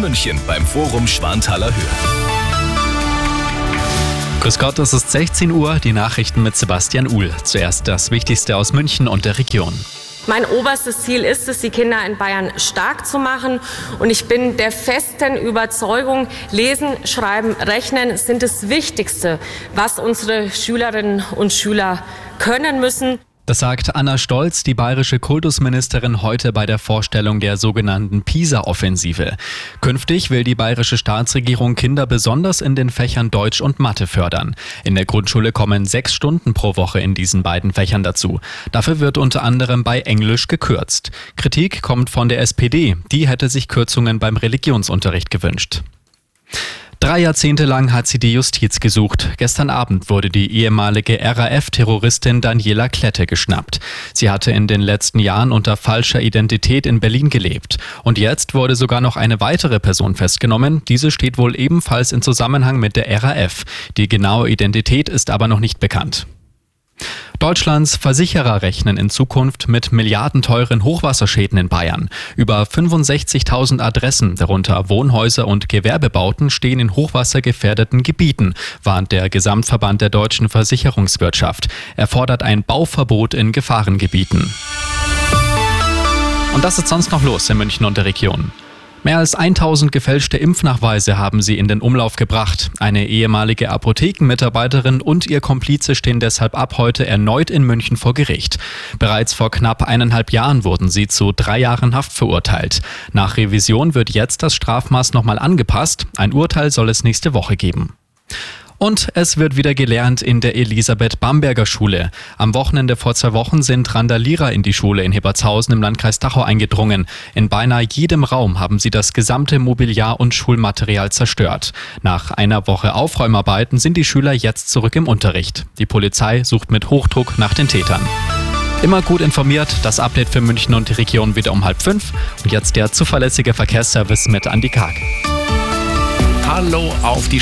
in München beim Forum Schwanthaler Höhe. Grüß Gott, es ist 16 Uhr, die Nachrichten mit Sebastian Uhl. Zuerst das Wichtigste aus München und der Region. Mein oberstes Ziel ist es, die Kinder in Bayern stark zu machen. Und ich bin der festen Überzeugung, Lesen, Schreiben, Rechnen sind das Wichtigste, was unsere Schülerinnen und Schüler können müssen. Das sagt Anna Stolz, die bayerische Kultusministerin, heute bei der Vorstellung der sogenannten PISA-Offensive. Künftig will die bayerische Staatsregierung Kinder besonders in den Fächern Deutsch und Mathe fördern. In der Grundschule kommen sechs Stunden pro Woche in diesen beiden Fächern dazu. Dafür wird unter anderem bei Englisch gekürzt. Kritik kommt von der SPD. Die hätte sich Kürzungen beim Religionsunterricht gewünscht. Drei Jahrzehnte lang hat sie die Justiz gesucht. Gestern Abend wurde die ehemalige RAF-Terroristin Daniela Klette geschnappt. Sie hatte in den letzten Jahren unter falscher Identität in Berlin gelebt. Und jetzt wurde sogar noch eine weitere Person festgenommen. Diese steht wohl ebenfalls in Zusammenhang mit der RAF. Die genaue Identität ist aber noch nicht bekannt. Deutschlands Versicherer rechnen in Zukunft mit milliardenteuren Hochwasserschäden in Bayern. Über 65.000 Adressen, darunter Wohnhäuser und Gewerbebauten, stehen in hochwassergefährdeten Gebieten, warnt der Gesamtverband der deutschen Versicherungswirtschaft. Er fordert ein Bauverbot in Gefahrengebieten. Und das ist sonst noch los in München und der Region. Mehr als 1000 gefälschte Impfnachweise haben sie in den Umlauf gebracht. Eine ehemalige Apothekenmitarbeiterin und ihr Komplize stehen deshalb ab heute erneut in München vor Gericht. Bereits vor knapp eineinhalb Jahren wurden sie zu drei Jahren Haft verurteilt. Nach Revision wird jetzt das Strafmaß nochmal angepasst. Ein Urteil soll es nächste Woche geben. Und es wird wieder gelernt in der Elisabeth Bamberger Schule. Am Wochenende vor zwei Wochen sind Randalierer in die Schule in Hebertshausen im Landkreis Dachau eingedrungen. In beinahe jedem Raum haben sie das gesamte Mobiliar und Schulmaterial zerstört. Nach einer Woche Aufräumarbeiten sind die Schüler jetzt zurück im Unterricht. Die Polizei sucht mit Hochdruck nach den Tätern. Immer gut informiert, das Update für München und die Region wieder um halb fünf. Und jetzt der zuverlässige Verkehrsservice mit Andy Karg. Hallo auf die